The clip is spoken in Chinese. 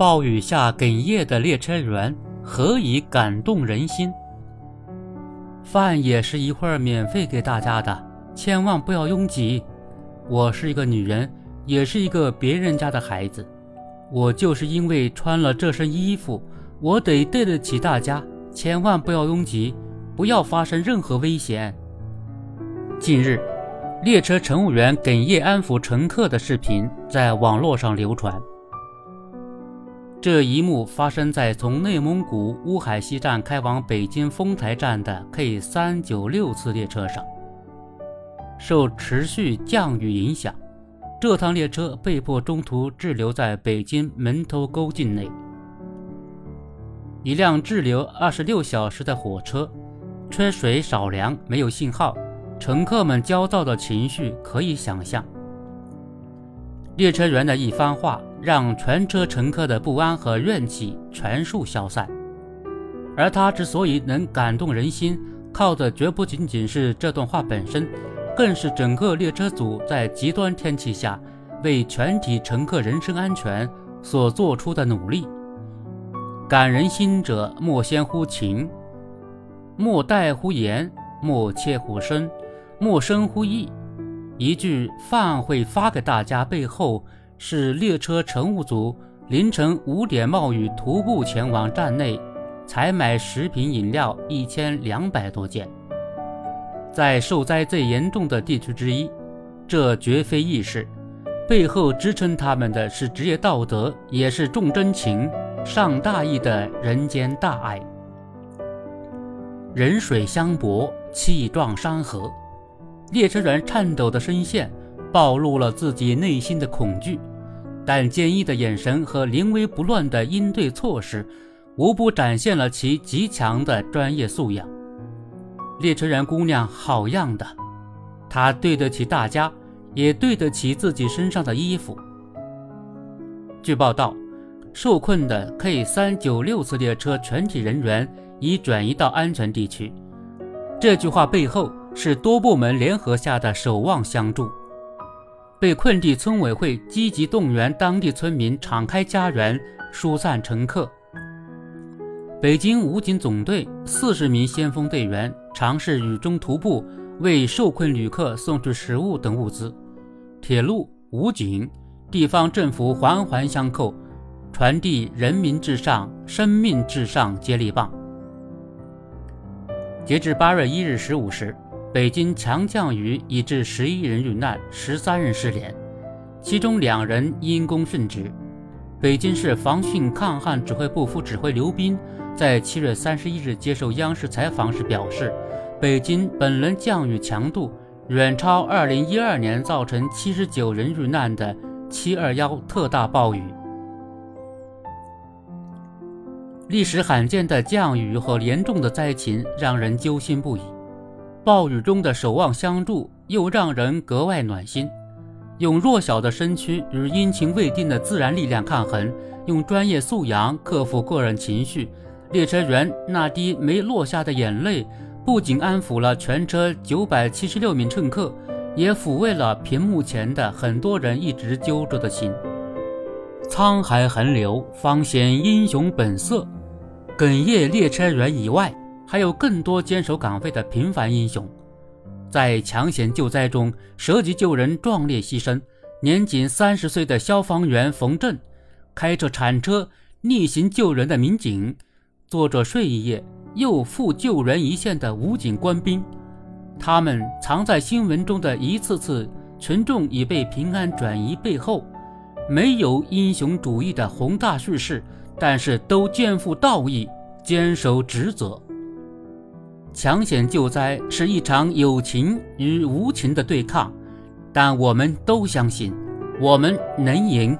暴雨下哽咽的列车员，何以感动人心？饭也是一会儿免费给大家的，千万不要拥挤。我是一个女人，也是一个别人家的孩子。我就是因为穿了这身衣服，我得对得起大家。千万不要拥挤，不要发生任何危险。近日，列车乘务员哽咽安抚乘客的视频在网络上流传。这一幕发生在从内蒙古乌海西站开往北京丰台站的 K 三九六次列车上。受持续降雨影响。这趟列车被迫中途滞留在北京门头沟境内。一辆滞留二十六小时的火车，缺水少粮，没有信号，乘客们焦躁的情绪可以想象。列车员的一番话，让全车乘客的不安和怨气全数消散。而他之所以能感动人心，靠的绝不仅仅是这段话本身。更是整个列车组在极端天气下为全体乘客人身安全所做出的努力。感人心者，莫先乎情，莫待乎言，莫切乎声，莫生乎意。一句饭会发给大家背后，是列车乘务组凌晨五点冒雨徒步前往站内采买食品饮料一千两百多件。在受灾最严重的地区之一，这绝非易事。背后支撑他们的是职业道德，也是重真情、上大义的人间大爱。人水相搏，气壮山河。列车员颤抖的声线暴露了自己内心的恐惧，但坚毅的眼神和临危不乱的应对措施，无不展现了其极强的专业素养。列车员姑娘好样的，她对得起大家，也对得起自己身上的衣服。据报道，受困的 K 三九六次列车全体人员已转移到安全地区。这句话背后是多部门联合下的守望相助。被困地村委会积极动员当地村民敞开家园疏散乘客。北京武警总队四十名先锋队员尝试雨中徒步，为受困旅客送去食物等物资。铁路、武警、地方政府环环相扣，传递人民至上、生命至上接力棒。截至八月一日十五时，北京强降雨已致十一人遇难，十三人失联，其中两人因公殉职。北京市防汛抗旱指挥部副指挥刘斌。在七月三十一日接受央视采访时表示，北京本轮降雨强度远超二零一二年造成七十九人遇难的七二幺特大暴雨。历史罕见的降雨和严重的灾情让人揪心不已，暴雨中的守望相助又让人格外暖心。用弱小的身躯与阴晴未定的自然力量抗衡，用专业素养克服个人情绪。列车员那滴没落下的眼泪，不仅安抚了全车九百七十六名乘客，也抚慰了屏幕前的很多人一直揪着的心。沧海横流，方显英雄本色。哽咽列车员以外，还有更多坚守岗位的平凡英雄，在抢险救灾中舍己救人，壮烈牺牲。年仅三十岁的消防员冯震，开着铲车逆行救人的民警。做着睡一夜又赴救人一线的武警官兵，他们藏在新闻中的一次次群众已被平安转移背后，没有英雄主义的宏大叙事，但是都肩负道义，坚守职责。抢险救灾是一场有情与无情的对抗，但我们都相信，我们能赢。